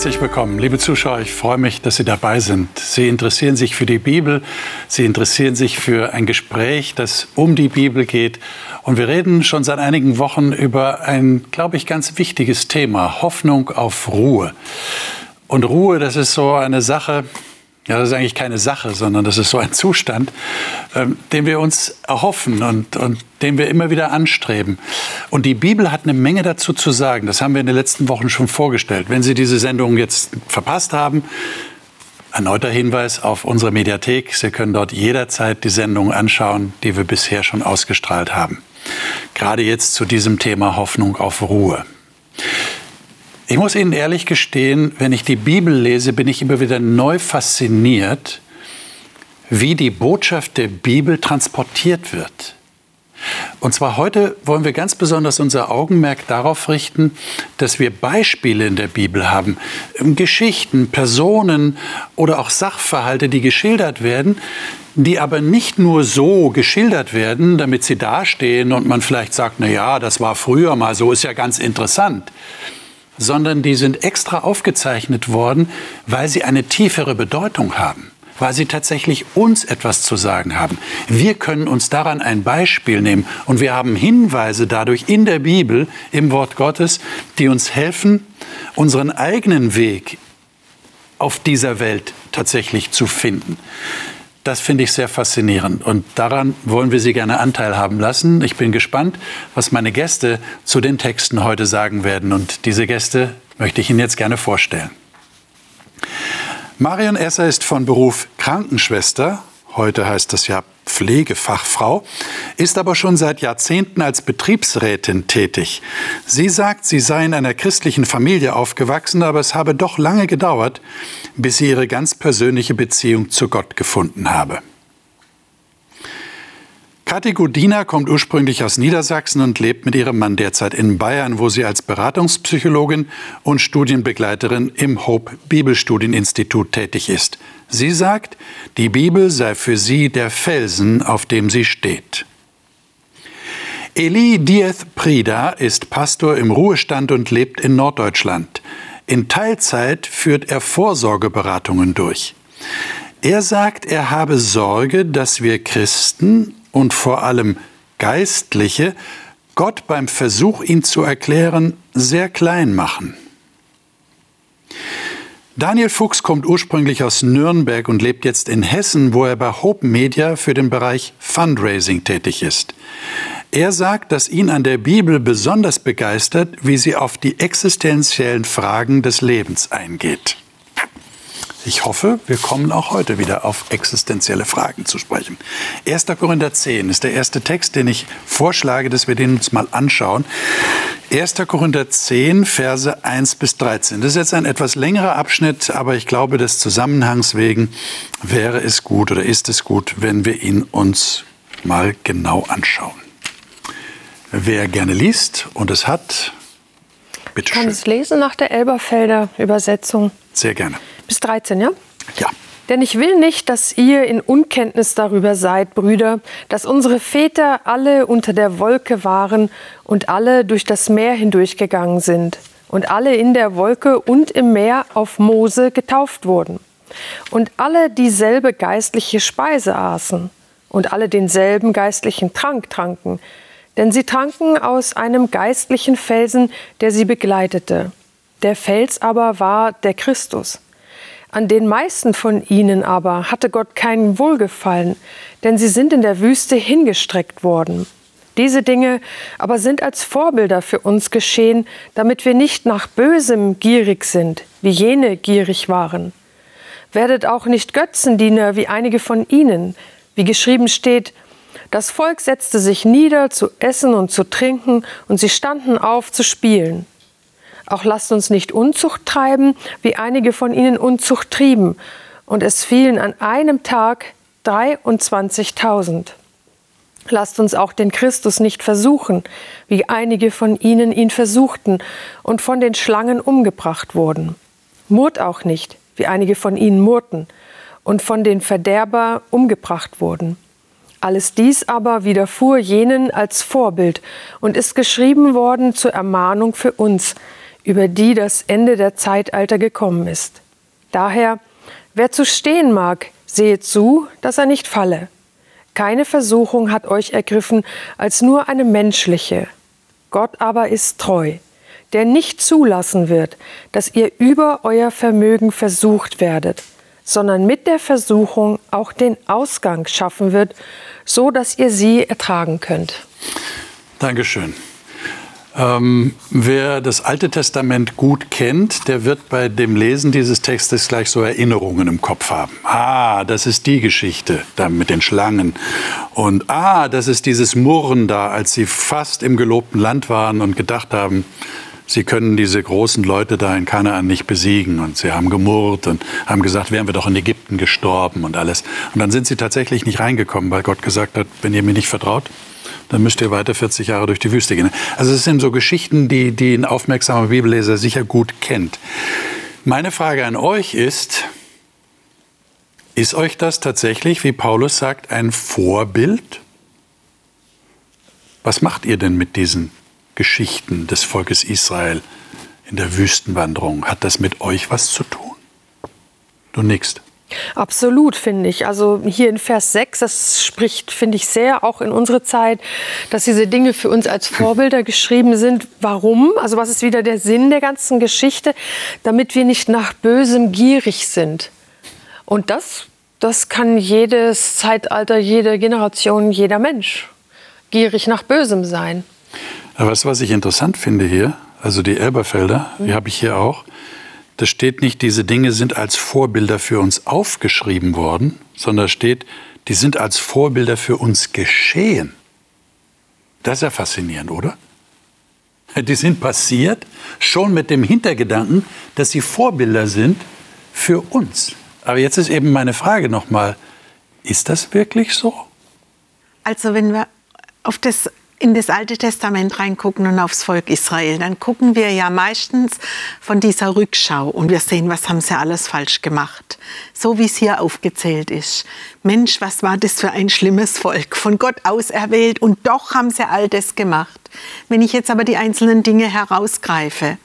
Herzlich willkommen, liebe Zuschauer. Ich freue mich, dass Sie dabei sind. Sie interessieren sich für die Bibel, Sie interessieren sich für ein Gespräch, das um die Bibel geht. Und wir reden schon seit einigen Wochen über ein, glaube ich, ganz wichtiges Thema, Hoffnung auf Ruhe. Und Ruhe, das ist so eine Sache, ja, das ist eigentlich keine Sache, sondern das ist so ein Zustand, ähm, den wir uns erhoffen und, und den wir immer wieder anstreben. Und die Bibel hat eine Menge dazu zu sagen. Das haben wir in den letzten Wochen schon vorgestellt. Wenn Sie diese Sendung jetzt verpasst haben, erneuter Hinweis auf unsere Mediathek. Sie können dort jederzeit die Sendung anschauen, die wir bisher schon ausgestrahlt haben. Gerade jetzt zu diesem Thema Hoffnung auf Ruhe. Ich muss Ihnen ehrlich gestehen, wenn ich die Bibel lese, bin ich immer wieder neu fasziniert, wie die Botschaft der Bibel transportiert wird. Und zwar heute wollen wir ganz besonders unser Augenmerk darauf richten, dass wir Beispiele in der Bibel haben, Geschichten, Personen oder auch Sachverhalte, die geschildert werden, die aber nicht nur so geschildert werden, damit sie dastehen und man vielleicht sagt, na ja, das war früher mal so, ist ja ganz interessant, sondern die sind extra aufgezeichnet worden, weil sie eine tiefere Bedeutung haben weil sie tatsächlich uns etwas zu sagen haben. Wir können uns daran ein Beispiel nehmen und wir haben Hinweise dadurch in der Bibel, im Wort Gottes, die uns helfen, unseren eigenen Weg auf dieser Welt tatsächlich zu finden. Das finde ich sehr faszinierend und daran wollen wir Sie gerne Anteil haben lassen. Ich bin gespannt, was meine Gäste zu den Texten heute sagen werden und diese Gäste möchte ich Ihnen jetzt gerne vorstellen. Marion Esser ist von Beruf Krankenschwester, heute heißt das ja Pflegefachfrau, ist aber schon seit Jahrzehnten als Betriebsrätin tätig. Sie sagt, sie sei in einer christlichen Familie aufgewachsen, aber es habe doch lange gedauert, bis sie ihre ganz persönliche Beziehung zu Gott gefunden habe. Kathi Godina kommt ursprünglich aus Niedersachsen und lebt mit ihrem Mann derzeit in Bayern, wo sie als Beratungspsychologin und Studienbegleiterin im Hope Bibelstudieninstitut tätig ist. Sie sagt, die Bibel sei für sie der Felsen, auf dem sie steht. Eli Dieth Prida ist Pastor im Ruhestand und lebt in Norddeutschland. In Teilzeit führt er Vorsorgeberatungen durch. Er sagt, er habe Sorge, dass wir Christen und vor allem Geistliche Gott beim Versuch, ihn zu erklären, sehr klein machen. Daniel Fuchs kommt ursprünglich aus Nürnberg und lebt jetzt in Hessen, wo er bei Hope Media für den Bereich Fundraising tätig ist. Er sagt, dass ihn an der Bibel besonders begeistert, wie sie auf die existenziellen Fragen des Lebens eingeht. Ich hoffe, wir kommen auch heute wieder auf existenzielle Fragen zu sprechen. 1. Korinther 10 ist der erste Text, den ich vorschlage, dass wir den uns mal anschauen. 1. Korinther 10, Verse 1 bis 13. Das ist jetzt ein etwas längerer Abschnitt, aber ich glaube, des Zusammenhangs wegen wäre es gut oder ist es gut, wenn wir ihn uns mal genau anschauen. Wer gerne liest und es hat, bitte schön. Ich kann es lesen nach der Elberfelder Übersetzung. Sehr gerne bis 13, ja? Ja. Denn ich will nicht, dass ihr in Unkenntnis darüber seid, Brüder, dass unsere Väter alle unter der Wolke waren und alle durch das Meer hindurchgegangen sind und alle in der Wolke und im Meer auf Mose getauft wurden und alle dieselbe geistliche Speise aßen und alle denselben geistlichen Trank tranken, denn sie tranken aus einem geistlichen Felsen, der sie begleitete. Der Fels aber war der Christus. An den meisten von ihnen aber hatte Gott keinen Wohlgefallen, denn sie sind in der Wüste hingestreckt worden. Diese Dinge aber sind als Vorbilder für uns geschehen, damit wir nicht nach Bösem gierig sind, wie jene gierig waren. Werdet auch nicht Götzendiener wie einige von ihnen, wie geschrieben steht, das Volk setzte sich nieder zu essen und zu trinken, und sie standen auf zu spielen. Auch lasst uns nicht Unzucht treiben, wie einige von ihnen Unzucht trieben. Und es fielen an einem Tag 23.000. Lasst uns auch den Christus nicht versuchen, wie einige von ihnen ihn versuchten und von den Schlangen umgebracht wurden. Murrt auch nicht, wie einige von ihnen murrten und von den Verderber umgebracht wurden. Alles dies aber widerfuhr jenen als Vorbild und ist geschrieben worden zur Ermahnung für uns, über die das Ende der Zeitalter gekommen ist. Daher, wer zu stehen mag, sehe zu, dass er nicht falle. Keine Versuchung hat euch ergriffen als nur eine menschliche. Gott aber ist treu, der nicht zulassen wird, dass ihr über euer Vermögen versucht werdet, sondern mit der Versuchung auch den Ausgang schaffen wird, so dass ihr sie ertragen könnt. Dankeschön. Ähm, wer das Alte Testament gut kennt, der wird bei dem Lesen dieses Textes gleich so Erinnerungen im Kopf haben. Ah, das ist die Geschichte da mit den Schlangen. Und ah, das ist dieses Murren da, als sie fast im gelobten Land waren und gedacht haben, sie können diese großen Leute da in Kanaan nicht besiegen. Und sie haben gemurrt und haben gesagt, wären wir doch in Ägypten gestorben und alles. Und dann sind sie tatsächlich nicht reingekommen, weil Gott gesagt hat, wenn ihr mir nicht vertraut, dann müsst ihr weiter 40 Jahre durch die Wüste gehen. Also es sind so Geschichten, die, die ein aufmerksamer Bibelleser sicher gut kennt. Meine Frage an euch ist, ist euch das tatsächlich, wie Paulus sagt, ein Vorbild? Was macht ihr denn mit diesen Geschichten des Volkes Israel in der Wüstenwanderung? Hat das mit euch was zu tun? Du nickst. Absolut, finde ich. Also hier in Vers 6, das spricht, finde ich, sehr auch in unsere Zeit, dass diese Dinge für uns als Vorbilder geschrieben sind. Warum? Also was ist wieder der Sinn der ganzen Geschichte? Damit wir nicht nach Bösem gierig sind. Und das, das kann jedes Zeitalter, jede Generation, jeder Mensch gierig nach Bösem sein. Aber du, was ich interessant finde hier? Also die Elberfelder, die habe ich hier auch. Da steht nicht, diese Dinge sind als Vorbilder für uns aufgeschrieben worden, sondern steht, die sind als Vorbilder für uns geschehen. Das ist ja faszinierend, oder? Die sind passiert, schon mit dem Hintergedanken, dass sie Vorbilder sind für uns. Aber jetzt ist eben meine Frage nochmal, ist das wirklich so? Also wenn wir auf das in das Alte Testament reingucken und aufs Volk Israel, dann gucken wir ja meistens von dieser Rückschau und wir sehen, was haben sie alles falsch gemacht. So wie es hier aufgezählt ist. Mensch, was war das für ein schlimmes Volk, von Gott auserwählt und doch haben sie all das gemacht. Wenn ich jetzt aber die einzelnen Dinge herausgreife,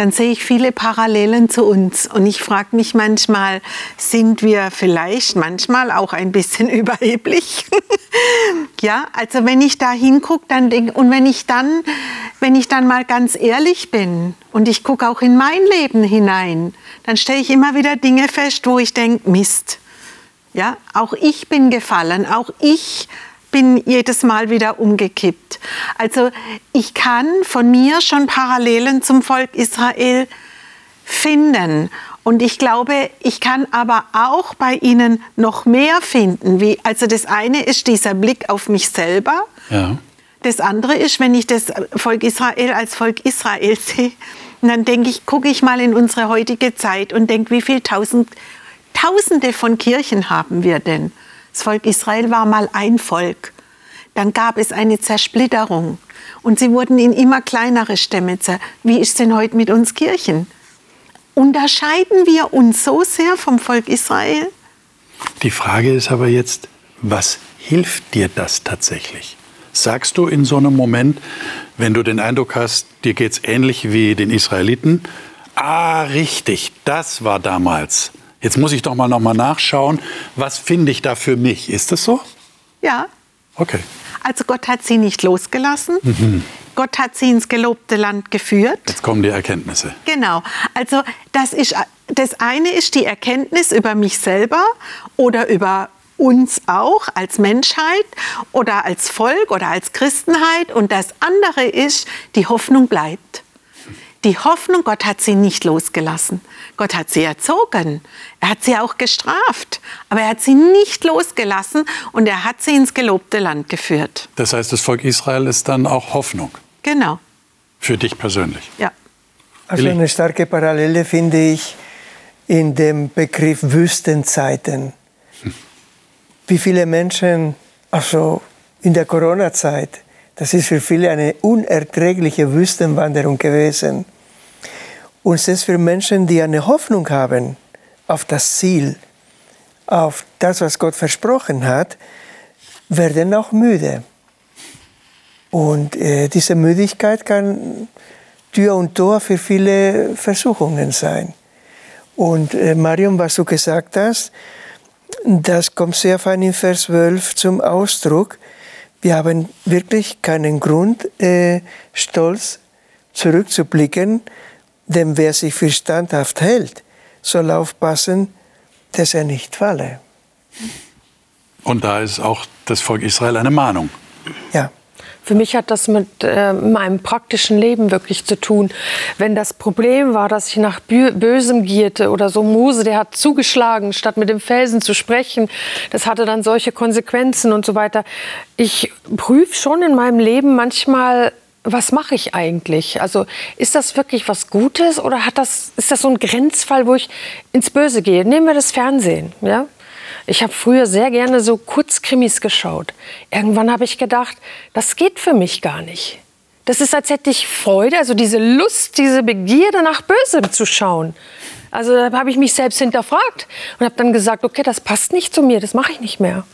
dann sehe ich viele Parallelen zu uns. Und ich frage mich manchmal, sind wir vielleicht manchmal auch ein bisschen überheblich? ja, also wenn ich da hingucke, dann denk, und wenn ich dann, wenn ich dann mal ganz ehrlich bin und ich gucke auch in mein Leben hinein, dann stelle ich immer wieder Dinge fest, wo ich denke, Mist. Ja, auch ich bin gefallen, auch ich bin jedes Mal wieder umgekippt. Also ich kann von mir schon Parallelen zum Volk Israel finden. Und ich glaube, ich kann aber auch bei ihnen noch mehr finden. Wie, also das eine ist dieser Blick auf mich selber. Ja. Das andere ist, wenn ich das Volk Israel als Volk Israel sehe, dann denke ich, gucke ich mal in unsere heutige Zeit und denke, wie viele tausend, Tausende von Kirchen haben wir denn? Das Volk Israel war mal ein Volk. Dann gab es eine Zersplitterung und sie wurden in immer kleinere Stämme. Wie ist denn heute mit uns Kirchen? Unterscheiden wir uns so sehr vom Volk Israel? Die Frage ist aber jetzt, was hilft dir das tatsächlich? Sagst du in so einem Moment, wenn du den Eindruck hast, dir geht es ähnlich wie den Israeliten, ah, richtig, das war damals. Jetzt muss ich doch mal noch mal nachschauen, was finde ich da für mich? Ist das so? Ja. Okay. Also Gott hat sie nicht losgelassen. Mhm. Gott hat sie ins gelobte Land geführt. Jetzt kommen die Erkenntnisse. Genau. Also das ist das eine ist die Erkenntnis über mich selber oder über uns auch als Menschheit oder als Volk oder als Christenheit und das andere ist die Hoffnung bleibt die Hoffnung, Gott hat sie nicht losgelassen. Gott hat sie erzogen. Er hat sie auch gestraft. Aber er hat sie nicht losgelassen und er hat sie ins gelobte Land geführt. Das heißt, das Volk Israel ist dann auch Hoffnung. Genau. Für dich persönlich. Ja. Also eine starke Parallele finde ich in dem Begriff Wüstenzeiten. Hm. Wie viele Menschen, also in der Corona-Zeit, das ist für viele eine unerträgliche Wüstenwanderung gewesen. Und selbst für Menschen, die eine Hoffnung haben auf das Ziel, auf das, was Gott versprochen hat, werden auch müde. Und äh, diese Müdigkeit kann Tür und Tor für viele Versuchungen sein. Und äh, Marion, was du gesagt hast, das kommt sehr fein in Vers 12 zum Ausdruck. Wir haben wirklich keinen Grund, äh, stolz zurückzublicken, denn wer sich für standhaft hält, soll aufpassen, dass er nicht falle. Und da ist auch das Volk Israel eine Mahnung. Ja. Für mich hat das mit äh, meinem praktischen Leben wirklich zu tun. Wenn das Problem war, dass ich nach Bösem gierte oder so Mose, der hat zugeschlagen, statt mit dem Felsen zu sprechen, das hatte dann solche Konsequenzen und so weiter. Ich prüfe schon in meinem Leben manchmal, was mache ich eigentlich? Also ist das wirklich was Gutes oder hat das, ist das so ein Grenzfall, wo ich ins Böse gehe? Nehmen wir das Fernsehen. Ja? Ich habe früher sehr gerne so Kurzkrimis geschaut. Irgendwann habe ich gedacht, das geht für mich gar nicht. Das ist, als hätte ich Freude, also diese Lust, diese Begierde nach Bösem zu schauen. Also da habe ich mich selbst hinterfragt und habe dann gesagt, okay, das passt nicht zu mir, das mache ich nicht mehr.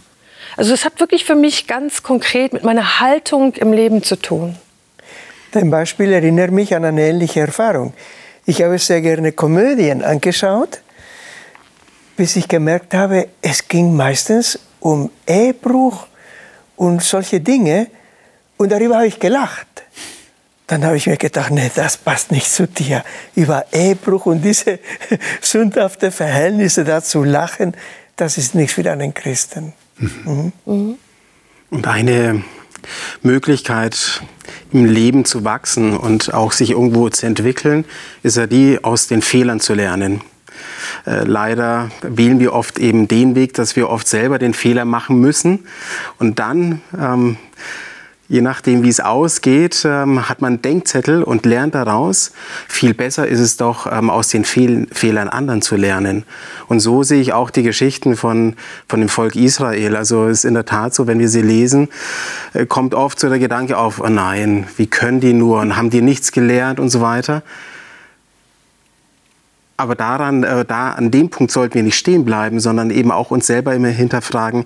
Also es hat wirklich für mich ganz konkret mit meiner Haltung im Leben zu tun. Dein Beispiel erinnert mich an eine ähnliche Erfahrung. Ich habe sehr gerne Komödien angeschaut, bis ich gemerkt habe, es ging meistens um Ehebruch und solche Dinge. Und darüber habe ich gelacht. Dann habe ich mir gedacht, nee, das passt nicht zu dir. Über Ehebruch und diese sündhaften Verhältnisse dazu lachen, das ist nichts für einen Christen. Mhm. Mhm. Und eine Möglichkeit, im Leben zu wachsen und auch sich irgendwo zu entwickeln, ist ja die, aus den Fehlern zu lernen. Äh, leider wählen wir oft eben den Weg, dass wir oft selber den Fehler machen müssen und dann ähm, Je nachdem, wie es ausgeht, ähm, hat man Denkzettel und lernt daraus. Viel besser ist es doch, ähm, aus den Fehl Fehlern anderen zu lernen. Und so sehe ich auch die Geschichten von, von dem Volk Israel. Also es ist in der Tat so, wenn wir sie lesen, äh, kommt oft so der Gedanke auf, oh nein, wie können die nur und haben die nichts gelernt und so weiter. Aber daran, äh, da, an dem Punkt sollten wir nicht stehen bleiben, sondern eben auch uns selber immer hinterfragen,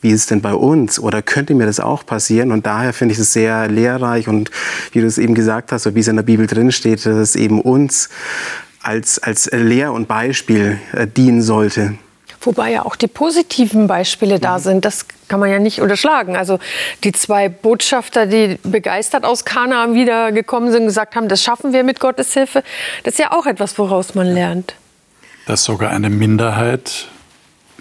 wie ist es denn bei uns? Oder könnte mir das auch passieren? Und daher finde ich es sehr lehrreich und wie du es eben gesagt hast, so wie es in der Bibel drin steht, dass es eben uns als, als Lehr- und Beispiel äh, dienen sollte. Wobei ja auch die positiven Beispiele da mhm. sind. Das kann man ja nicht unterschlagen. Also die zwei Botschafter, die begeistert aus Kanaan wiedergekommen sind, und gesagt haben, das schaffen wir mit Gottes Hilfe. Das ist ja auch etwas, woraus man lernt. Dass sogar eine Minderheit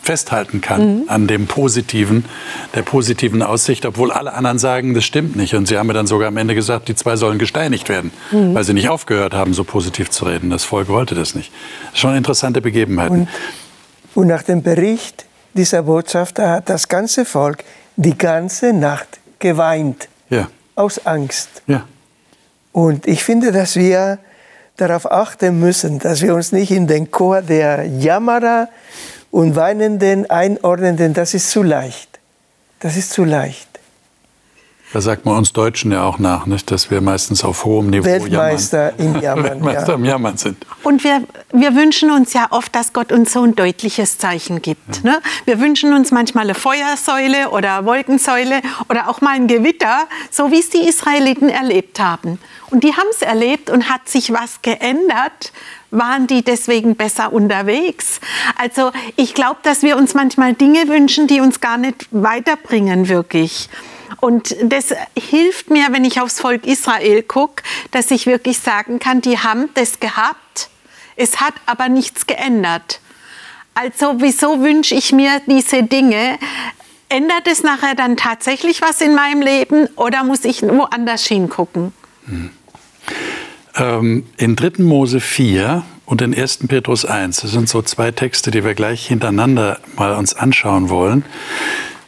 festhalten kann mhm. an dem positiven, der positiven Aussicht, obwohl alle anderen sagen, das stimmt nicht. Und sie haben mir dann sogar am Ende gesagt, die zwei sollen gesteinigt werden, mhm. weil sie nicht aufgehört haben, so positiv zu reden. Das Volk wollte das nicht. Schon interessante Begebenheiten. Und, und nach dem Bericht dieser Botschafter hat das ganze Volk die ganze Nacht geweint. Ja. Aus Angst. Ja. Und ich finde, dass wir darauf achten müssen, dass wir uns nicht in den Chor der Jammerer und Weinenden einordnen, das ist zu leicht. Das ist zu leicht. Da sagt man uns Deutschen ja auch nach, nicht, dass wir meistens auf hohem Niveau Weltmeister jammern. im Jammern, Weltmeister ja. im Jammern sind. Und wir, wir wünschen uns ja oft, dass Gott uns so ein deutliches Zeichen gibt. Ja. Ne? Wir wünschen uns manchmal eine Feuersäule oder Wolkensäule oder auch mal ein Gewitter, so wie es die Israeliten erlebt haben. Und die haben es erlebt und hat sich was geändert, waren die deswegen besser unterwegs? Also ich glaube, dass wir uns manchmal Dinge wünschen, die uns gar nicht weiterbringen wirklich. Und das hilft mir, wenn ich aufs Volk Israel gucke, dass ich wirklich sagen kann, die haben das gehabt. Es hat aber nichts geändert. Also wieso wünsche ich mir diese Dinge? Ändert es nachher dann tatsächlich was in meinem Leben oder muss ich woanders hingucken? Hm. Ähm, in 3. Mose 4 und in 1. Petrus 1, das sind so zwei Texte, die wir gleich hintereinander mal uns anschauen wollen.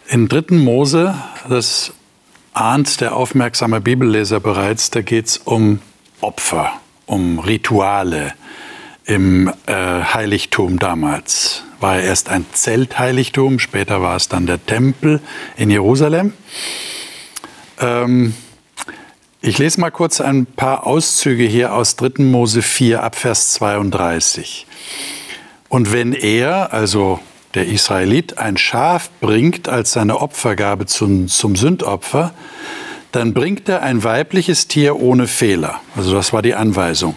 In 3. Mose, das ahnt der aufmerksame Bibelleser bereits, da geht es um Opfer, um Rituale im äh, Heiligtum damals. War ja erst ein Zeltheiligtum, später war es dann der Tempel in Jerusalem. Ähm, ich lese mal kurz ein paar Auszüge hier aus 3. Mose 4 ab Vers 32. Und wenn er, also der Israelit, ein Schaf bringt als seine Opfergabe zum, zum Sündopfer, dann bringt er ein weibliches Tier ohne Fehler. Also das war die Anweisung.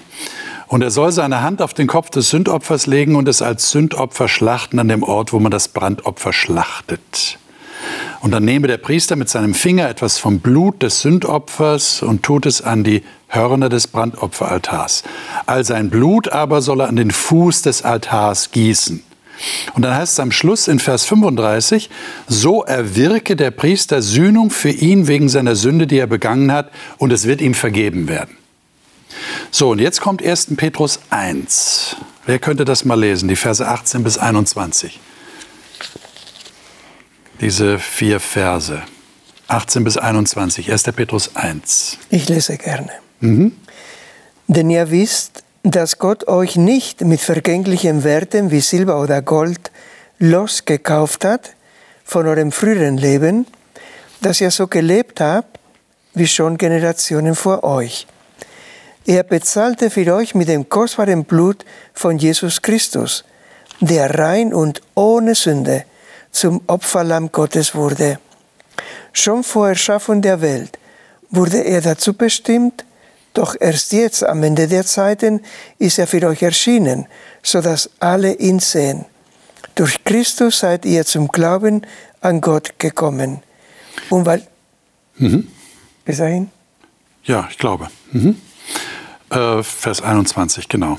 Und er soll seine Hand auf den Kopf des Sündopfers legen und es als Sündopfer schlachten an dem Ort, wo man das Brandopfer schlachtet. Und dann nehme der Priester mit seinem Finger etwas vom Blut des Sündopfers und tut es an die Hörner des Brandopferaltars. All sein Blut aber soll er an den Fuß des Altars gießen. Und dann heißt es am Schluss in Vers 35, so erwirke der Priester Sühnung für ihn wegen seiner Sünde, die er begangen hat, und es wird ihm vergeben werden. So, und jetzt kommt 1. Petrus 1. Wer könnte das mal lesen, die Verse 18 bis 21? Diese vier Verse, 18 bis 21, 1. Petrus 1. Ich lese gerne. Mhm. Denn ihr wisst, dass Gott euch nicht mit vergänglichen Werten wie Silber oder Gold losgekauft hat von eurem früheren Leben, dass ihr so gelebt habt wie schon Generationen vor euch. Er bezahlte für euch mit dem kostbaren Blut von Jesus Christus, der rein und ohne Sünde zum Opferlamm Gottes wurde. Schon vor Erschaffung der Welt wurde er dazu bestimmt, doch erst jetzt, am Ende der Zeiten, ist er für euch erschienen, so dass alle ihn sehen. Durch Christus seid ihr zum Glauben an Gott gekommen. Und weil. Mhm. Bis dahin? Ja, ich glaube. Mhm. Äh, Vers 21, genau.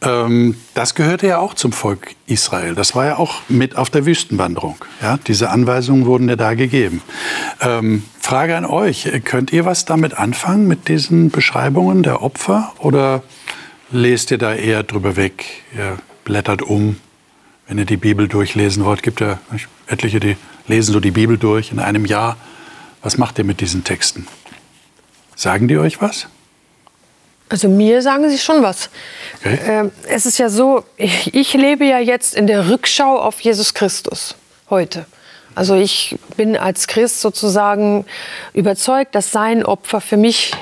Ähm, das gehörte ja auch zum Volk Israel. Das war ja auch mit auf der Wüstenwanderung. Ja, diese Anweisungen wurden ja da gegeben. Ähm, Frage an euch, könnt ihr was damit anfangen, mit diesen Beschreibungen der Opfer? Oder lest ihr da eher drüber weg? Ihr blättert um, wenn ihr die Bibel durchlesen wollt. Gibt ja etliche, die lesen so die Bibel durch in einem Jahr. Was macht ihr mit diesen Texten? Sagen die euch was? Also mir sagen sie schon was. Okay. Ähm, es ist ja so, ich, ich lebe ja jetzt in der Rückschau auf Jesus Christus heute. Also ich bin als Christ sozusagen überzeugt, dass sein Opfer für mich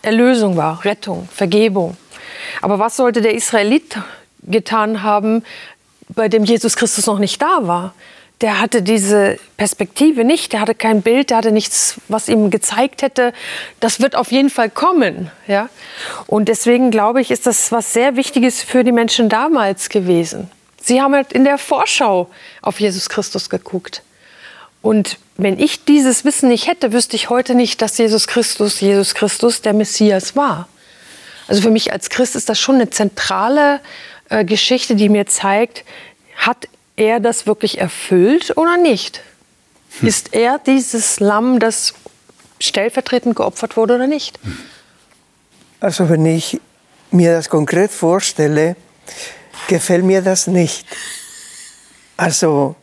Erlösung war, Rettung, Vergebung. Aber was sollte der Israelit getan haben, bei dem Jesus Christus noch nicht da war? Der hatte diese Perspektive nicht, der hatte kein Bild, der hatte nichts, was ihm gezeigt hätte, das wird auf jeden Fall kommen. Ja? Und deswegen glaube ich, ist das was sehr Wichtiges für die Menschen damals gewesen. Sie haben halt in der Vorschau auf Jesus Christus geguckt. Und wenn ich dieses Wissen nicht hätte, wüsste ich heute nicht, dass Jesus Christus, Jesus Christus der Messias war. Also für mich als Christ ist das schon eine zentrale äh, Geschichte, die mir zeigt, hat er das wirklich erfüllt oder nicht? Hm. Ist er dieses Lamm, das stellvertretend geopfert wurde oder nicht? Also wenn ich mir das konkret vorstelle, gefällt mir das nicht. Also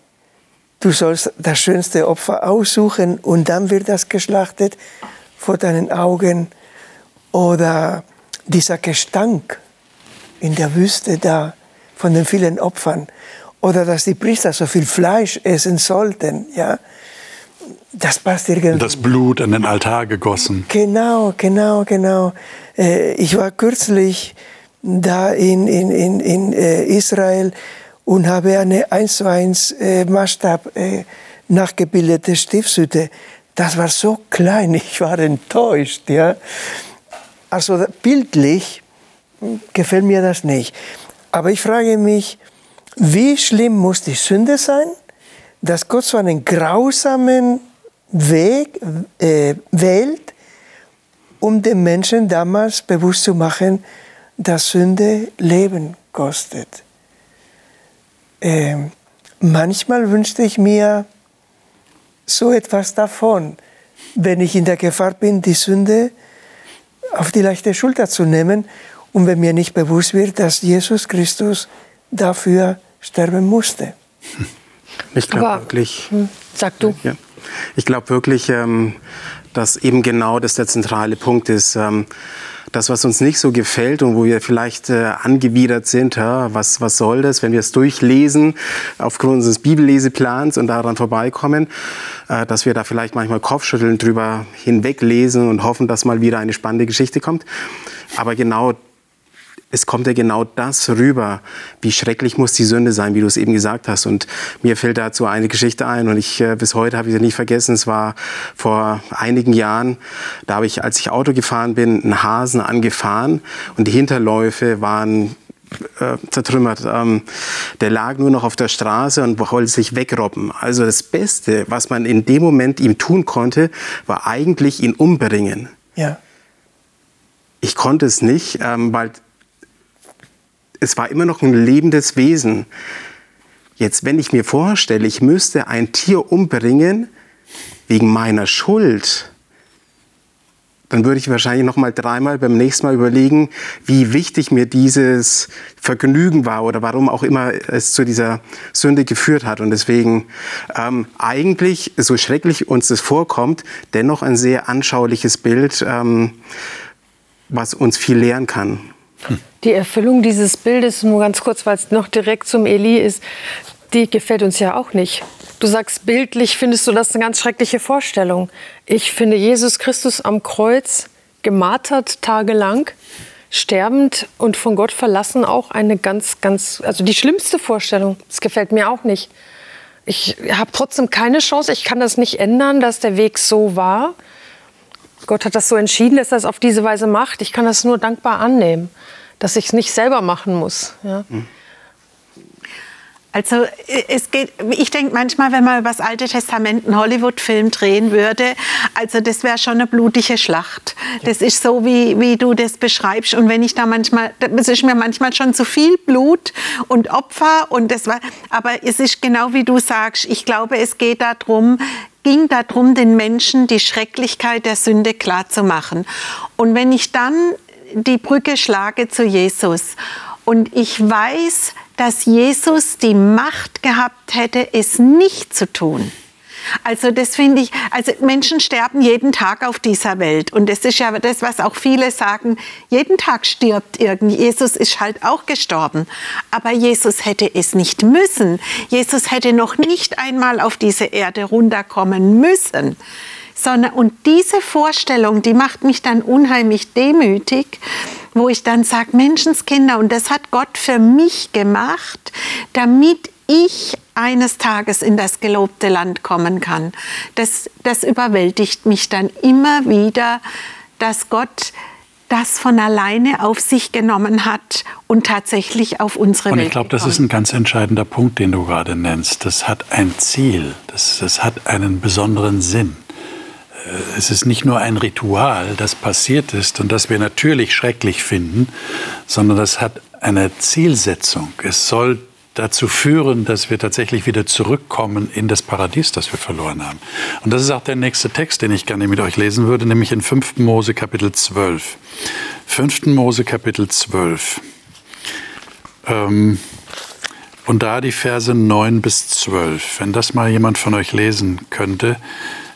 du sollst das schönste Opfer aussuchen und dann wird das geschlachtet vor deinen Augen. Oder dieser Gestank in der Wüste da von den vielen Opfern oder dass die Priester so viel Fleisch essen sollten, ja, das passt irgendwie. Das Blut an den Altar gegossen. Genau, genau, genau. Äh, ich war kürzlich da in, in, in, in äh, Israel und habe eine 1 zu 1 äh, Maßstab nachgebildete Stiftshütte. Das war so klein, ich war enttäuscht. Ja. Also bildlich gefällt mir das nicht. Aber ich frage mich, wie schlimm muss die Sünde sein, dass Gott so einen grausamen Weg äh, wählt, um den Menschen damals bewusst zu machen, dass Sünde Leben kostet. Äh, manchmal wünschte ich mir so etwas davon, wenn ich in der Gefahr bin, die Sünde auf die leichte Schulter zu nehmen und wenn mir nicht bewusst wird, dass Jesus Christus dafür sterben musste. Ich glaube wirklich. Hm, sag du. Ja, ich glaube wirklich, ähm, dass eben genau das der zentrale Punkt ist. Ähm, das, was uns nicht so gefällt und wo wir vielleicht äh, angewidert sind, ja, was, was soll das, wenn wir es durchlesen aufgrund unseres Bibelleseplans und daran vorbeikommen, äh, dass wir da vielleicht manchmal Kopfschütteln drüber hinweglesen und hoffen, dass mal wieder eine spannende Geschichte kommt. Aber genau es kommt ja genau das rüber, wie schrecklich muss die Sünde sein, wie du es eben gesagt hast. Und mir fällt dazu eine Geschichte ein und ich äh, bis heute habe ich sie nicht vergessen. Es war vor einigen Jahren, da habe ich, als ich Auto gefahren bin, einen Hasen angefahren und die Hinterläufe waren äh, zertrümmert. Ähm, der lag nur noch auf der Straße und wollte sich wegrobben. Also das Beste, was man in dem Moment ihm tun konnte, war eigentlich ihn umbringen. Ja. Ich konnte es nicht, ähm, weil es war immer noch ein lebendes Wesen. Jetzt, wenn ich mir vorstelle, ich müsste ein Tier umbringen wegen meiner Schuld, dann würde ich wahrscheinlich noch mal dreimal beim nächsten Mal überlegen, wie wichtig mir dieses Vergnügen war oder warum auch immer es zu dieser Sünde geführt hat. Und deswegen ähm, eigentlich, so schrecklich uns das vorkommt, dennoch ein sehr anschauliches Bild, ähm, was uns viel lehren kann. Die Erfüllung dieses Bildes, nur ganz kurz, weil es noch direkt zum Eli ist, die gefällt uns ja auch nicht. Du sagst, bildlich findest du das eine ganz schreckliche Vorstellung. Ich finde Jesus Christus am Kreuz gemartert tagelang, sterbend und von Gott verlassen auch eine ganz, ganz, also die schlimmste Vorstellung. Das gefällt mir auch nicht. Ich habe trotzdem keine Chance, ich kann das nicht ändern, dass der Weg so war. Gott hat das so entschieden, dass er es auf diese Weise macht. Ich kann das nur dankbar annehmen, dass ich es nicht selber machen muss. Ja. Mhm. Also es geht, ich denke manchmal, wenn man über das Alte Testament einen Hollywood-Film drehen würde, also das wäre schon eine blutige Schlacht. Das ist so, wie, wie du das beschreibst. Und wenn ich da manchmal, das ist mir manchmal schon zu viel Blut und Opfer und das war, aber es ist genau wie du sagst. Ich glaube, es geht darum, ging darum, den Menschen die Schrecklichkeit der Sünde klarzumachen. Und wenn ich dann die Brücke schlage zu Jesus und ich weiß, dass Jesus die Macht gehabt hätte, es nicht zu tun. Also das finde ich, also Menschen sterben jeden Tag auf dieser Welt und das ist ja das, was auch viele sagen, jeden Tag stirbt irgendwie. Jesus ist halt auch gestorben, aber Jesus hätte es nicht müssen. Jesus hätte noch nicht einmal auf diese Erde runterkommen müssen. Sondern, und diese Vorstellung, die macht mich dann unheimlich demütig, wo ich dann sage, Menschenskinder, und das hat Gott für mich gemacht, damit ich eines Tages in das gelobte Land kommen kann. Das, das überwältigt mich dann immer wieder, dass Gott das von alleine auf sich genommen hat und tatsächlich auf unsere und Welt. Ich glaube, das ist ein ganz entscheidender Punkt, den du gerade nennst. Das hat ein Ziel, das, das hat einen besonderen Sinn es ist nicht nur ein Ritual, das passiert ist und das wir natürlich schrecklich finden, sondern das hat eine Zielsetzung. Es soll dazu führen, dass wir tatsächlich wieder zurückkommen in das Paradies, das wir verloren haben. Und das ist auch der nächste Text, den ich gerne mit euch lesen würde, nämlich in 5. Mose Kapitel 12. 5. Mose Kapitel 12. Ähm, und da die Verse 9 bis 12. Wenn das mal jemand von euch lesen könnte, äh,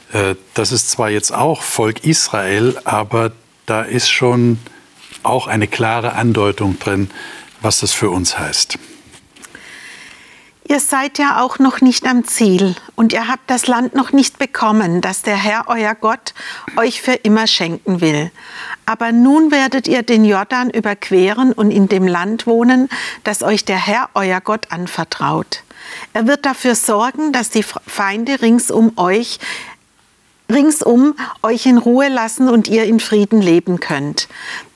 das ist zwar jetzt auch Volk Israel, aber da ist schon auch eine klare Andeutung drin, was das für uns heißt. Ihr seid ja auch noch nicht am Ziel und ihr habt das Land noch nicht bekommen, das der Herr, euer Gott, euch für immer schenken will. Aber nun werdet ihr den Jordan überqueren und in dem Land wohnen, das euch der Herr, euer Gott, anvertraut. Er wird dafür sorgen, dass die Feinde rings um euch ringsum euch in Ruhe lassen und ihr in Frieden leben könnt.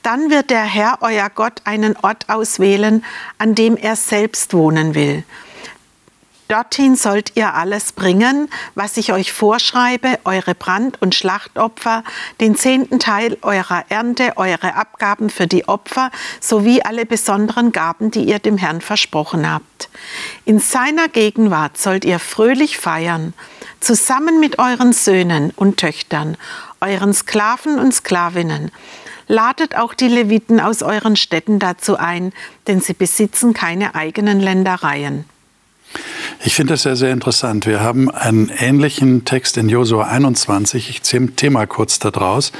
Dann wird der Herr, euer Gott, einen Ort auswählen, an dem er selbst wohnen will. Dorthin sollt ihr alles bringen, was ich euch vorschreibe, eure Brand- und Schlachtopfer, den zehnten Teil eurer Ernte, eure Abgaben für die Opfer sowie alle besonderen Gaben, die ihr dem Herrn versprochen habt. In seiner Gegenwart sollt ihr fröhlich feiern zusammen mit euren Söhnen und Töchtern, euren Sklaven und Sklavinnen. Ladet auch die Leviten aus euren Städten dazu ein, denn sie besitzen keine eigenen Ländereien. Ich finde das sehr, sehr interessant. Wir haben einen ähnlichen Text in Josua 21. Ich zähle mal kurz da draus.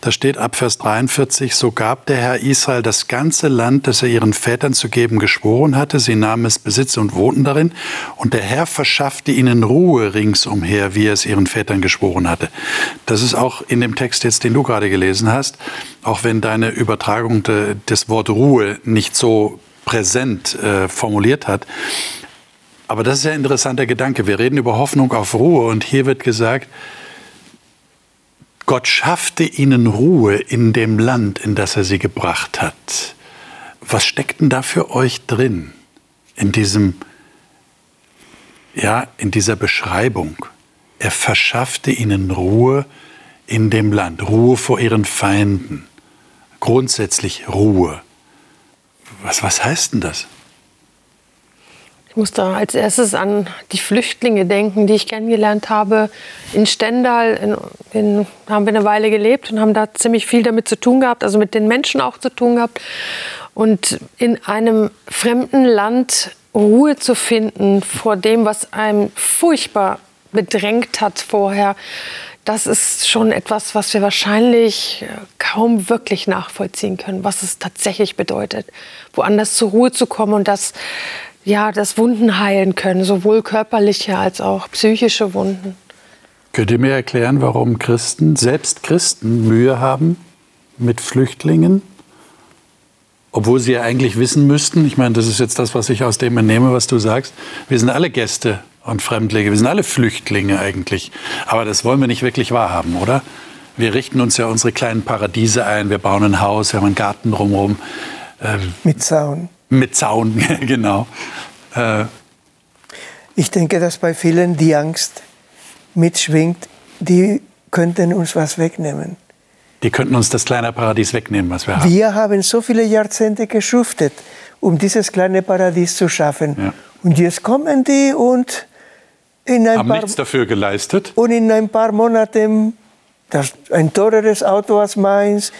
Da steht ab Vers 43, so gab der Herr Israel das ganze Land, das er ihren Vätern zu geben geschworen hatte. Sie nahmen es Besitz und wohnten darin. Und der Herr verschaffte ihnen Ruhe ringsumher, wie er es ihren Vätern geschworen hatte. Das ist auch in dem Text jetzt, den du gerade gelesen hast, auch wenn deine Übertragung de, des Wort Ruhe nicht so präsent äh, formuliert hat. Aber das ist ja ein interessanter Gedanke. Wir reden über Hoffnung auf Ruhe und hier wird gesagt, Gott schaffte ihnen Ruhe in dem Land, in das er sie gebracht hat. Was steckt denn da für euch drin in diesem ja, in dieser Beschreibung? Er verschaffte ihnen Ruhe in dem Land, Ruhe vor ihren Feinden. Grundsätzlich Ruhe. Was, was heißt denn das? Ich muss da als erstes an die Flüchtlinge denken, die ich kennengelernt habe. In Stendal in, in, haben wir eine Weile gelebt und haben da ziemlich viel damit zu tun gehabt, also mit den Menschen auch zu tun gehabt. Und in einem fremden Land Ruhe zu finden vor dem, was einem furchtbar bedrängt hat vorher, das ist schon etwas, was wir wahrscheinlich kaum wirklich nachvollziehen können, was es tatsächlich bedeutet, woanders zur Ruhe zu kommen und das ja, das Wunden heilen können, sowohl körperliche als auch psychische Wunden. Könnt ihr mir erklären, warum Christen, selbst Christen, Mühe haben mit Flüchtlingen? Obwohl sie ja eigentlich wissen müssten, ich meine, das ist jetzt das, was ich aus dem entnehme, was du sagst, wir sind alle Gäste und Fremdlinge, wir sind alle Flüchtlinge eigentlich. Aber das wollen wir nicht wirklich wahrhaben, oder? Wir richten uns ja unsere kleinen Paradiese ein, wir bauen ein Haus, wir haben einen Garten drumherum. Ähm, mit Zaun. Mit Zaun, genau. Äh, ich denke, dass bei vielen die Angst mitschwingt, die könnten uns was wegnehmen. Die könnten uns das kleine Paradies wegnehmen, was wir haben. Wir haben so viele Jahrzehnte geschuftet, um dieses kleine Paradies zu schaffen. Ja. Und jetzt kommen die und in ein haben paar, nichts dafür geleistet. Und in ein paar Monaten das, ein teureres Auto als meins,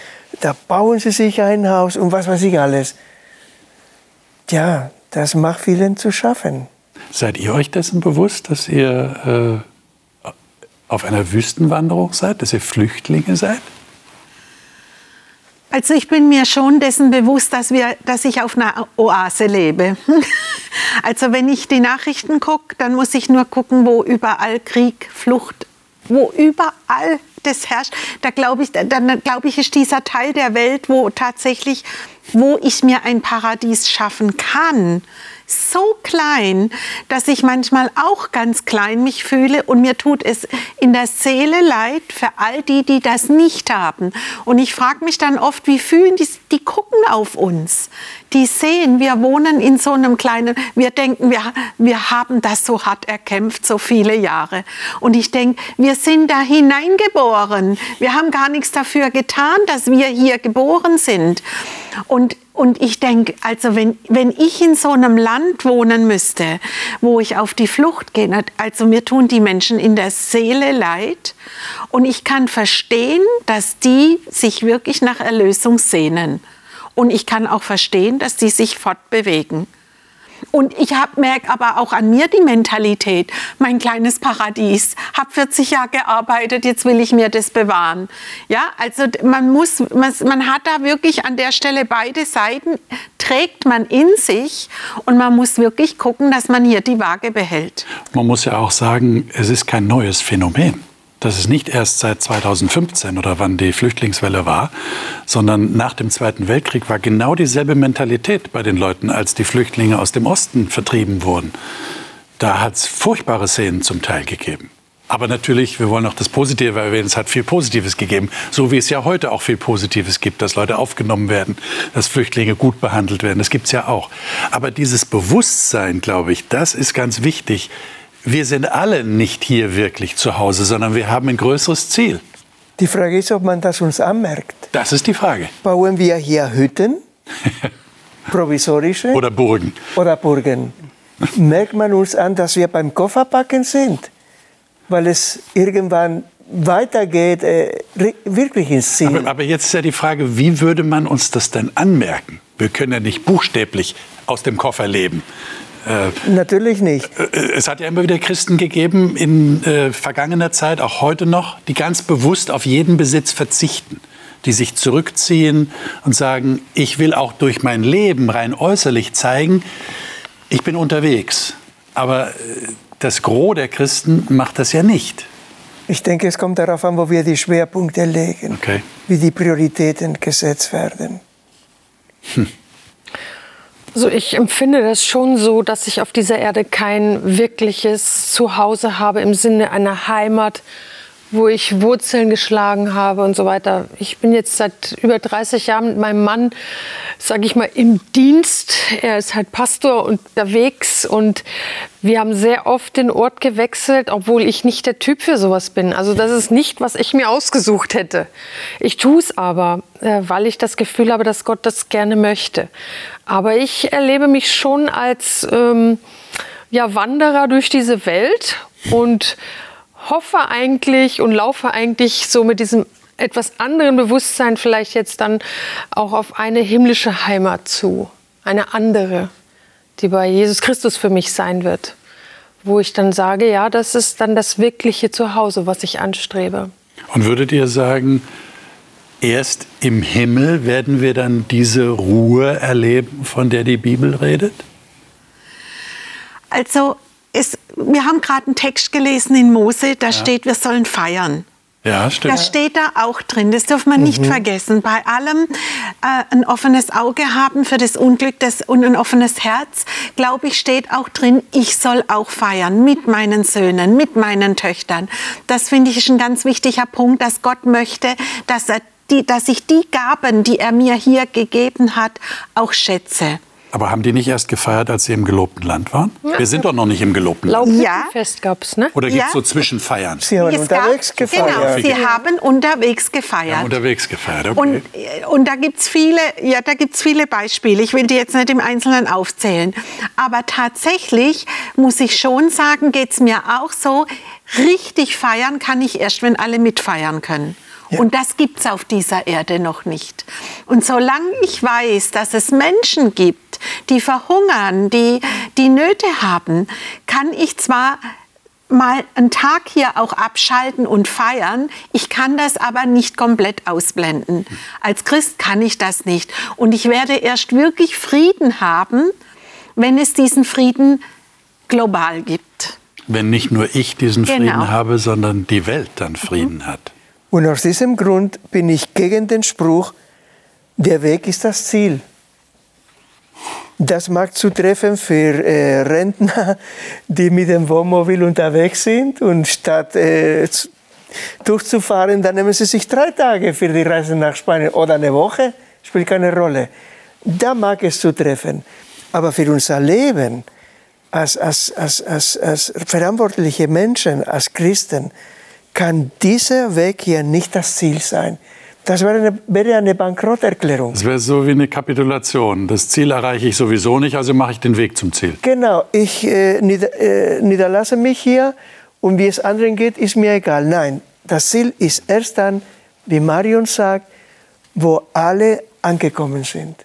da bauen sie sich ein Haus und was weiß ich alles ja, das macht vielen zu schaffen. Seid ihr euch dessen bewusst, dass ihr äh, auf einer Wüstenwanderung seid, dass ihr Flüchtlinge seid? Also ich bin mir schon dessen bewusst, dass, wir, dass ich auf einer Oase lebe. also wenn ich die Nachrichten gucke, dann muss ich nur gucken, wo überall Krieg, Flucht, wo überall das herrscht. Da glaube ich, dann glaube ich, ist dieser Teil der Welt, wo tatsächlich wo ich mir ein Paradies schaffen kann, so klein, dass ich manchmal auch ganz klein mich fühle und mir tut es in der Seele leid für all die, die das nicht haben. Und ich frage mich dann oft, wie fühlen die, die gucken auf uns. Die sehen, wir wohnen in so einem kleinen, wir denken, wir, wir haben das so hart erkämpft, so viele Jahre. Und ich denke, wir sind da hineingeboren. Wir haben gar nichts dafür getan, dass wir hier geboren sind. Und und ich denke, also wenn, wenn ich in so einem Land wohnen müsste, wo ich auf die Flucht gehe, also mir tun die Menschen in der Seele leid und ich kann verstehen, dass die sich wirklich nach Erlösung sehnen. Und ich kann auch verstehen, dass die sich fortbewegen. Und ich merke aber auch an mir die Mentalität, mein kleines Paradies, habe 40 Jahre gearbeitet, jetzt will ich mir das bewahren. Ja, also man muss, man, man hat da wirklich an der Stelle beide Seiten, trägt man in sich und man muss wirklich gucken, dass man hier die Waage behält. Man muss ja auch sagen, es ist kein neues Phänomen. Das ist nicht erst seit 2015 oder wann die Flüchtlingswelle war, sondern nach dem Zweiten Weltkrieg war genau dieselbe Mentalität bei den Leuten, als die Flüchtlinge aus dem Osten vertrieben wurden. Da hat es furchtbare Szenen zum Teil gegeben. Aber natürlich, wir wollen auch das Positive erwähnen. Es hat viel Positives gegeben, so wie es ja heute auch viel Positives gibt, dass Leute aufgenommen werden, dass Flüchtlinge gut behandelt werden. Das gibt es ja auch. Aber dieses Bewusstsein, glaube ich, das ist ganz wichtig wir sind alle nicht hier wirklich zu Hause, sondern wir haben ein größeres Ziel. Die Frage ist, ob man das uns anmerkt. Das ist die Frage. Bauen wir hier Hütten, provisorische oder Burgen? Oder Burgen. Merkt man uns an, dass wir beim Kofferpacken sind, weil es irgendwann weitergeht, äh, wirklich ins Ziel. Aber, aber jetzt ist ja die Frage, wie würde man uns das denn anmerken? Wir können ja nicht buchstäblich aus dem Koffer leben. Äh, Natürlich nicht. Äh, es hat ja immer wieder Christen gegeben in äh, vergangener Zeit, auch heute noch, die ganz bewusst auf jeden Besitz verzichten, die sich zurückziehen und sagen, ich will auch durch mein Leben rein äußerlich zeigen, ich bin unterwegs. Aber äh, das Gros der Christen macht das ja nicht. Ich denke, es kommt darauf an, wo wir die Schwerpunkte legen, Okay. wie die Prioritäten gesetzt werden. Also ich empfinde das schon so, dass ich auf dieser Erde kein wirkliches Zuhause habe im Sinne einer Heimat, wo ich Wurzeln geschlagen habe und so weiter. Ich bin jetzt seit über 30 Jahren mit meinem Mann, sage ich mal, im Dienst. Er ist halt Pastor unterwegs und wir haben sehr oft den Ort gewechselt, obwohl ich nicht der Typ für sowas bin. Also das ist nicht, was ich mir ausgesucht hätte. Ich tue es aber, äh, weil ich das Gefühl habe, dass Gott das gerne möchte. Aber ich erlebe mich schon als ähm, ja, Wanderer durch diese Welt und hoffe eigentlich und laufe eigentlich so mit diesem etwas anderen Bewusstsein vielleicht jetzt dann auch auf eine himmlische Heimat zu. Eine andere, die bei Jesus Christus für mich sein wird. Wo ich dann sage, ja, das ist dann das wirkliche Zuhause, was ich anstrebe. Und würdet ihr sagen, erst im Himmel werden wir dann diese Ruhe erleben, von der die Bibel redet? Also es, wir haben gerade einen Text gelesen in Mose, da steht, wir sollen feiern. Ja, stimmt. Das steht da auch drin, das darf man nicht vergessen. Bei allem äh, ein offenes Auge haben für das Unglück das, und ein offenes Herz, glaube ich, steht auch drin, ich soll auch feiern mit meinen Söhnen, mit meinen Töchtern. Das finde ich ist ein ganz wichtiger Punkt, dass Gott möchte, dass, er die, dass ich die Gaben, die er mir hier gegeben hat, auch schätze. Aber haben die nicht erst gefeiert, als sie im gelobten Land waren? Wir sind doch noch nicht im gelobten Land. Laubhüttenfest gab's, ne? Oder gibt es Ja. so Zwischenfeiern? Sie haben Es gab- unterwegs gefeiert. Genau, sie haben unterwegs gefeiert. haben unterwegs gefeiert, okay. Und, äh, und da gibt's viele, ja, da gibt's viele Beispiele. Ich will die jetzt nicht im Einzelnen aufzählen. Aber tatsächlich muss ich schon sagen, geht's mir auch so, richtig feiern kann ich erst, wenn alle mitfeiern können. Und das gibt's auf dieser Erde noch nicht. Und solange ich weiß, dass es Menschen gibt, die verhungern, die, die Nöte haben, kann ich zwar mal einen Tag hier auch abschalten und feiern. Ich kann das aber nicht komplett ausblenden. Als Christ kann ich das nicht. Und ich werde erst wirklich Frieden haben, wenn es diesen Frieden global gibt. Wenn nicht nur ich diesen Genau. Frieden habe, sondern die Welt dann Frieden hat. Und aus diesem Grund bin ich gegen den Spruch, der Weg ist das Ziel. Das mag zutreffen für äh, Rentner, die mit dem Wohnmobil unterwegs sind und statt äh, durchzufahren, dann nehmen sie sich drei Tage für die Reise nach Spanien oder eine Woche, spielt keine Rolle. Da mag es zutreffen. Aber für unser Leben als, als, als, als, als verantwortliche Menschen, als Christen, kann dieser Weg hier nicht das Ziel sein. Das wäre eine, wäre eine Bankrotterklärung. Das wäre so wie eine Kapitulation. Das Ziel erreiche ich sowieso nicht, also mache ich den Weg zum Ziel. Genau, ich äh, nieder, äh, niederlasse mich hier und wie es anderen geht, ist mir egal. Nein, das Ziel ist erst dann, wie Marion sagt, wo alle angekommen sind.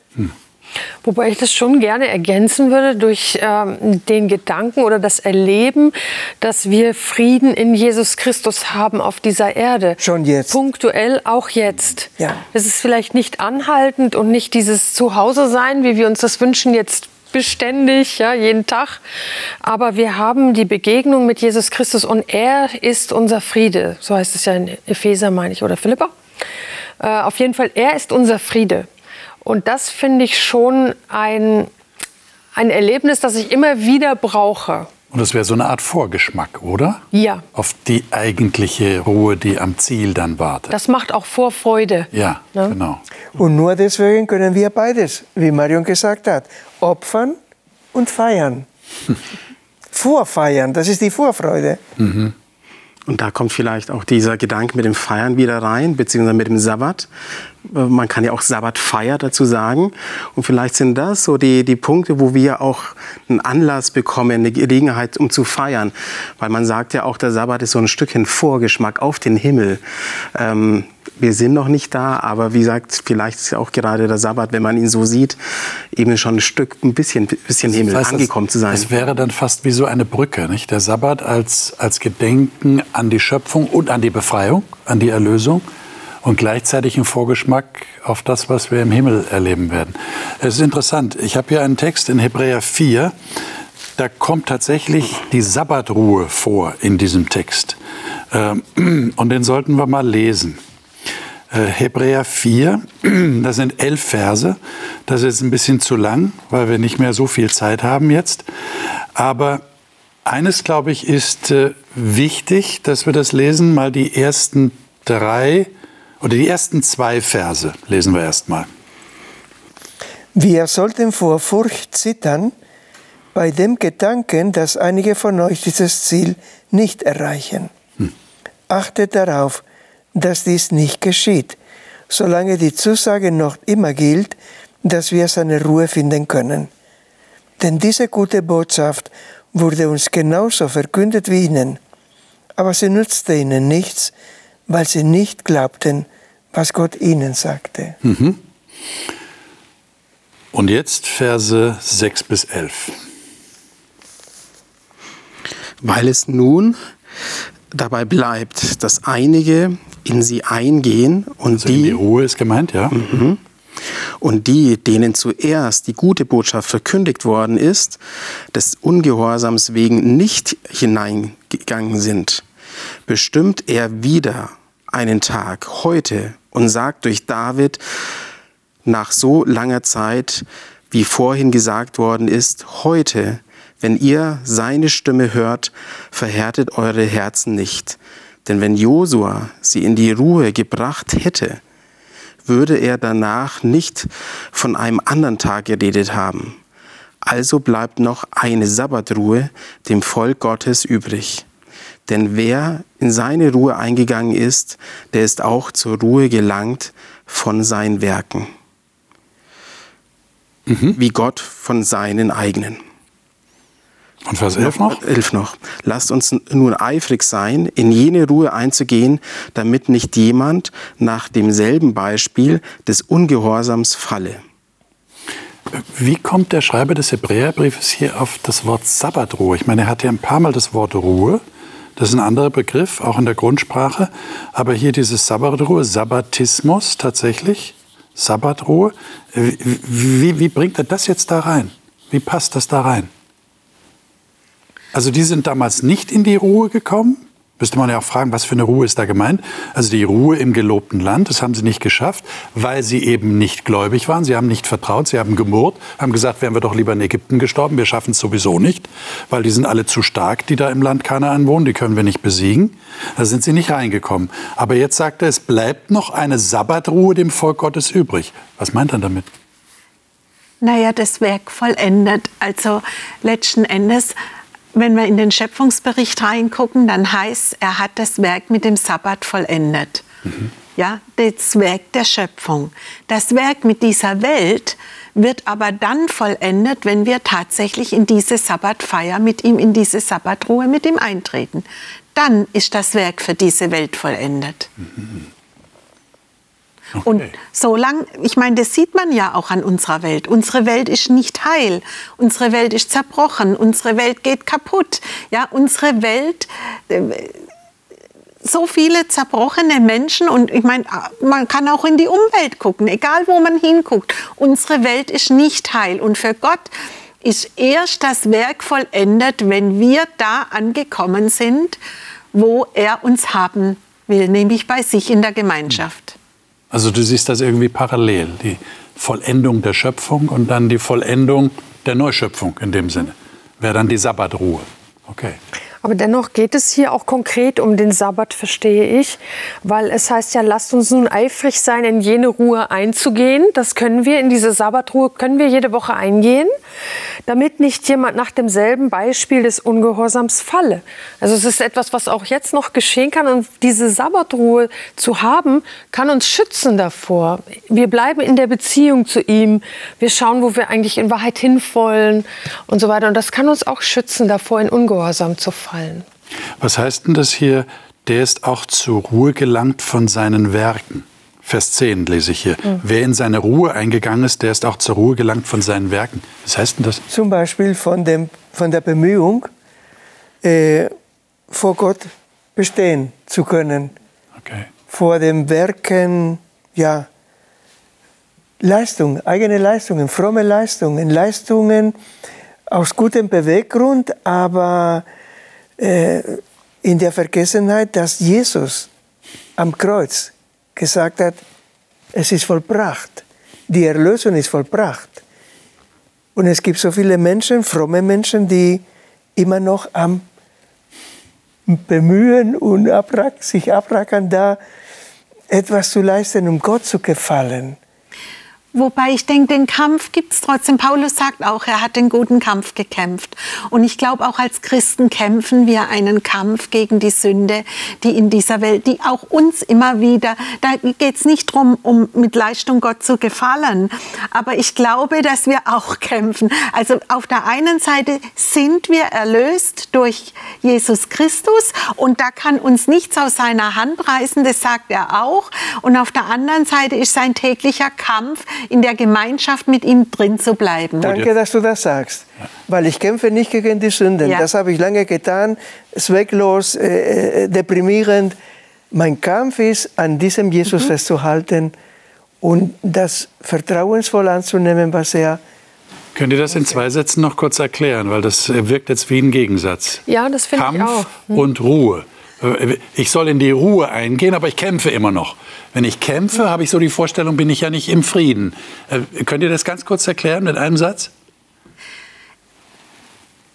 Wobei ich das schon gerne ergänzen würde durch ähm, den Gedanken oder das Erleben, dass wir Frieden in Jesus Christus haben auf dieser Erde. Schon jetzt. Punktuell auch jetzt. Ja. Es ist vielleicht nicht anhaltend und nicht dieses Zuhause sein, wie wir uns das wünschen jetzt beständig, ja, jeden Tag. Aber wir haben die Begegnung mit Jesus Christus und er ist unser Friede. So heißt es ja in Epheser, meine ich, oder Philippa. Äh, auf jeden Fall, er ist unser Friede. Und das finde ich schon ein, ein Erlebnis, das ich immer wieder brauche. Und das wäre so eine Art Vorgeschmack, oder? Ja, Auf die eigentliche Ruhe, die am Ziel dann wartet. das macht auch Vorfreude. ja, Ne? genau. Und nur deswegen können wir beides, wie Marion gesagt hat, opfern und feiern. Vorfeiern, das ist die Vorfreude. Und da kommt vielleicht auch dieser Gedanke mit dem Feiern wieder rein, beziehungsweise mit dem Sabbat. Äh, Man kann ja auch Sabbatfeier dazu sagen. Und vielleicht sind das so die, die Punkte, wo wir auch einen Anlass bekommen, eine Gelegenheit, um zu feiern. Weil man sagt ja auch, der Sabbat ist so ein Stückchen Vorgeschmack auf den Himmel. Ähm, wir sind noch nicht da, aber wie gesagt, vielleicht ist auch gerade der Sabbat, wenn man ihn so sieht, eben schon ein Stück, ein bisschen, bisschen Himmel Das heißt, angekommen zu sein. Das wäre dann fast wie so eine Brücke, nicht? Der Sabbat als, als Gedenken an die Schöpfung und an die Befreiung, an die Erlösung und gleichzeitig ein Vorgeschmack auf das, was wir im Himmel erleben werden. Es ist interessant. Ich habe hier einen Text in Hebräer 4. Da kommt tatsächlich die Sabbatruhe vor in diesem Text. Ähm, Und den sollten wir mal lesen. Äh, Hebräer 4, das sind elf Verse. Das ist ein bisschen zu lang, weil wir nicht mehr so viel Zeit haben jetzt. Aber eines, glaube ich, ist äh, wichtig, dass wir das lesen. Mal die ersten drei oder die ersten zwei Verse lesen wir erst mal. Wir sollten vor Furcht zittern bei dem Gedanken, dass einige von euch dieses Ziel nicht erreichen. Achtet darauf, dass dies nicht geschieht, solange die Zusage noch immer gilt, dass wir seine Ruhe finden können. Denn diese gute Botschaft wurde uns genauso verkündet wie ihnen, aber sie nützte ihnen nichts, weil sie nicht glaubten, was Gott ihnen sagte. Und jetzt Verse 6 bis 11. Weil es nun dabei bleibt, dass einige in sie eingehen und Also in die die Ruhe ist gemeint, ja? und die, denen zuerst die gute Botschaft verkündigt worden ist, des Ungehorsams wegen nicht hineingegangen sind, bestimmt er wieder einen Tag heute und sagt durch David nach so langer Zeit, wie vorhin gesagt worden ist, heute, wenn ihr seine Stimme hört, verhärtet eure Herzen nicht. Denn wenn Josua sie in die Ruhe gebracht hätte, würde er danach nicht von einem anderen Tag geredet haben. Also bleibt noch eine Sabbatruhe dem Volk Gottes übrig. Denn wer in seine Ruhe eingegangen ist, der ist auch zur Ruhe gelangt von seinen Werken. Wie Gott von seinen eigenen. Und Vers 11 noch? Elf noch. Lasst uns nun eifrig sein, in jene Ruhe einzugehen, damit nicht jemand nach demselben Beispiel des Ungehorsams falle. Wie kommt der Schreiber des Hebräerbriefes hier auf das Wort Sabbatruhe? Ich meine, er hat ja ein paar Mal das Wort Ruhe. Das ist ein anderer Begriff, auch in der Grundsprache. Aber hier dieses Sabbatruhe, Sabbatismus tatsächlich, Sabbatruhe. Wie, wie, wie bringt er das jetzt da rein? Wie passt das da rein? Also die sind damals nicht in die Ruhe gekommen. Müsste man ja auch fragen, was für eine Ruhe ist da gemeint? Also die Ruhe im gelobten Land, das haben sie nicht geschafft, weil sie eben nicht gläubig waren. Sie haben nicht vertraut, sie haben gemurrt, haben gesagt, wären wir doch lieber in Ägypten gestorben, wir schaffen es sowieso nicht, weil die sind alle zu stark, die da im Land Kanaan wohnen, die können wir nicht besiegen. Da sind sie nicht reingekommen. Aber jetzt sagt er, es bleibt noch eine Sabbatruhe dem Volk Gottes übrig. Was meint er damit? Naja, das Werk vollendet. Also letzten Endes, wenn wir in den Schöpfungsbericht reingucken, dann heißt, er hat das Werk mit dem Sabbat vollendet. Ja, das Werk der Schöpfung. Das Werk mit dieser Welt wird aber dann vollendet, wenn wir tatsächlich in diese Sabbatfeier mit ihm, in diese Sabbatruhe mit ihm eintreten. Dann ist das Werk für diese Welt vollendet. Und solange, ich meine, das sieht man ja auch an unserer Welt. Unsere Welt ist nicht heil. Unsere Welt ist zerbrochen. Unsere Welt geht kaputt. Ja, unsere Welt, äh, so viele zerbrochene Menschen und ich meine, man kann auch in die Umwelt gucken, egal wo man hinguckt. Unsere Welt ist nicht heil und für Gott ist erst das Werk vollendet, wenn wir da angekommen sind, wo er uns haben will, nämlich bei sich in der Gemeinschaft. Also du siehst das irgendwie parallel, die Vollendung der Schöpfung und dann die Vollendung der Neuschöpfung in dem Sinne. Wäre dann die Sabbatruhe. Okay. Aber dennoch geht es hier auch konkret um den Sabbat, verstehe ich. Weil es heißt ja, lasst uns nun eifrig sein, in jene Ruhe einzugehen. Das können wir, in diese Sabbatruhe können wir jede Woche eingehen, damit nicht jemand nach demselben Beispiel des Ungehorsams falle. Also es ist etwas, was auch jetzt noch geschehen kann. Und diese Sabbatruhe zu haben, kann uns schützen davor. Wir bleiben in der Beziehung zu ihm. Wir schauen, wo wir eigentlich in Wahrheit hinwollen und so weiter. Und das kann uns auch schützen davor, in Ungehorsam zu fallen. Was heißt denn das hier, der ist auch zur Ruhe gelangt von seinen Werken. Vers 10 lese ich hier. Mhm. Wer in seine Ruhe eingegangen ist, der ist auch zur Ruhe gelangt von seinen Werken. Was heißt denn das? Zum Beispiel von, dem, von der Bemühung, äh, vor Gott bestehen zu können. Okay. Vor den Werken, ja, Leistung, eigene Leistungen, fromme Leistungen, Leistungen aus gutem Beweggrund, aber äh, in der Vergessenheit, dass Jesus am Kreuz gesagt hat, es ist vollbracht, die Erlösung ist vollbracht. Und es gibt so viele Menschen, fromme Menschen, die immer noch am Bemühen und sich abrackern, da etwas zu leisten, um Gott zu gefallen. Wobei ich denke, den Kampf gibt es trotzdem. Paulus sagt auch, er hat den guten Kampf gekämpft. Und ich glaube, auch als Christen kämpfen wir einen Kampf gegen die Sünde, die in dieser Welt, die auch uns immer wieder, da geht es nicht darum, um mit Leistung Gott zu gefallen. Aber ich glaube, dass wir auch kämpfen. Also auf der einen Seite sind wir erlöst durch Jesus Christus und da kann uns nichts aus seiner Hand reißen, das sagt er auch. Und auf der anderen Seite ist sein täglicher Kampf, in der Gemeinschaft mit ihm drin zu bleiben. Danke, dass du das sagst, weil ich kämpfe nicht gegen die Sünden. Ja. Das habe ich lange getan, zwecklos, äh, äh, deprimierend. Mein Kampf ist, an diesem Jesus mhm. festzuhalten und das vertrauensvoll anzunehmen, was er Könnt ihr das in zwei Sätzen noch kurz erklären? Weil das wirkt jetzt wie ein Gegensatz. Ja, das finde ich auch. Hm. und Ruhe. Äh, ich soll in die Ruhe eingehen, aber ich kämpfe immer noch. Wenn ich kämpfe, habe ich so die Vorstellung, bin ich ja nicht im Frieden. Äh, könnt ihr das ganz kurz erklären mit einem Satz?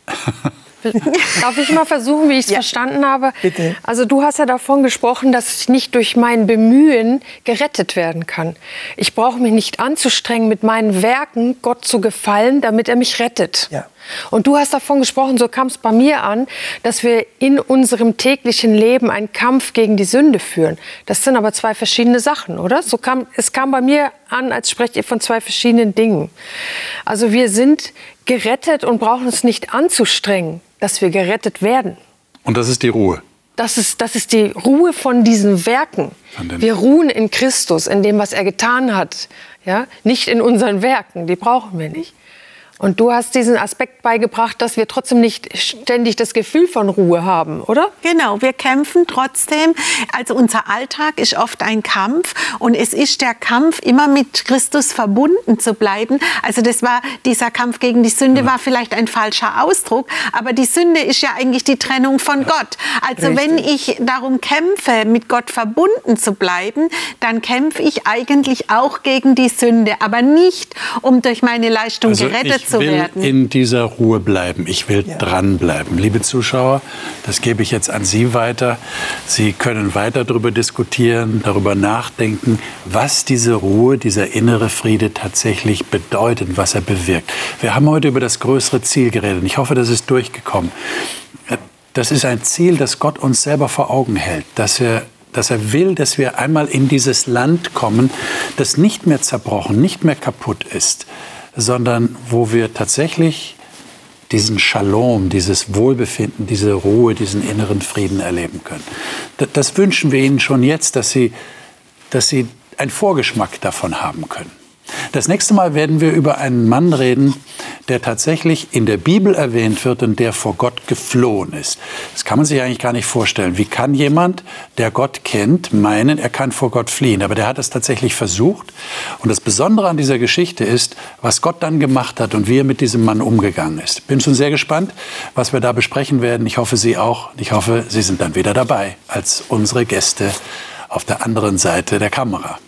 Darf ich mal versuchen, wie ich es ja. verstanden habe? Bitte. Also du hast ja davon gesprochen, dass ich nicht durch mein Bemühen gerettet werden kann. Ich brauche mich nicht anzustrengen, mit meinen Werken Gott zu gefallen, damit er mich rettet. Ja. Und du hast davon gesprochen, so kam es bei mir an, dass wir in unserem täglichen Leben einen Kampf gegen die Sünde führen. Das sind aber zwei verschiedene Sachen, oder? So kam, es kam bei mir an, als sprecht ihr von zwei verschiedenen Dingen. Also wir sind gerettet und brauchen uns nicht anzustrengen dass wir gerettet werden. Und das ist die Ruhe. Das ist, das ist die Ruhe von diesen Werken. Wir ruhen in Christus, in dem, was er getan hat. Ja? Nicht in unseren Werken, die brauchen wir nicht. Und du hast diesen Aspekt beigebracht, dass wir trotzdem nicht ständig das Gefühl von Ruhe haben, oder? Genau, wir kämpfen trotzdem. Also unser Alltag ist oft ein Kampf und es ist der Kampf, immer mit Christus verbunden zu bleiben. Also das war, dieser Kampf gegen die Sünde war vielleicht ein falscher Ausdruck, aber die Sünde ist ja eigentlich die Trennung von Gott. Also Richtig. wenn ich darum kämpfe, mit Gott verbunden zu bleiben, dann kämpfe ich eigentlich auch gegen die Sünde, aber nicht, um durch meine Leistung also gerettet zu werden. Ich will in dieser Ruhe bleiben. Ich will ja. dranbleiben. Liebe Zuschauer, das gebe ich jetzt an Sie weiter. Sie können weiter darüber diskutieren, darüber nachdenken, was diese Ruhe, dieser innere Friede tatsächlich bedeutet, was er bewirkt. Wir haben heute über das größere Ziel geredet. Ich hoffe, das ist durchgekommen. Das ist ein Ziel, das Gott uns selber vor Augen hält, dass er dass er will, dass wir einmal in dieses Land kommen, das nicht mehr zerbrochen, nicht mehr kaputt ist, sondern wo wir tatsächlich diesen Shalom, dieses Wohlbefinden, diese Ruhe, diesen inneren Frieden erleben können. Das, das wünschen wir Ihnen schon jetzt, dass Sie, dass Sie einen Vorgeschmack davon haben können. Das nächste Mal werden wir über einen Mann reden, der tatsächlich in der Bibel erwähnt wird und der vor Gott geflohen ist. Das kann man sich eigentlich gar nicht vorstellen. Wie kann jemand, der Gott kennt, meinen, er kann vor Gott fliehen? Aber der hat es tatsächlich versucht. Und das Besondere an dieser Geschichte ist, was Gott dann gemacht hat und wie er mit diesem Mann umgegangen ist. Bin schon sehr gespannt, was wir da besprechen werden. Ich hoffe, Sie auch. Ich hoffe, Sie sind dann wieder dabei als unsere Gäste auf der anderen Seite der Kamera.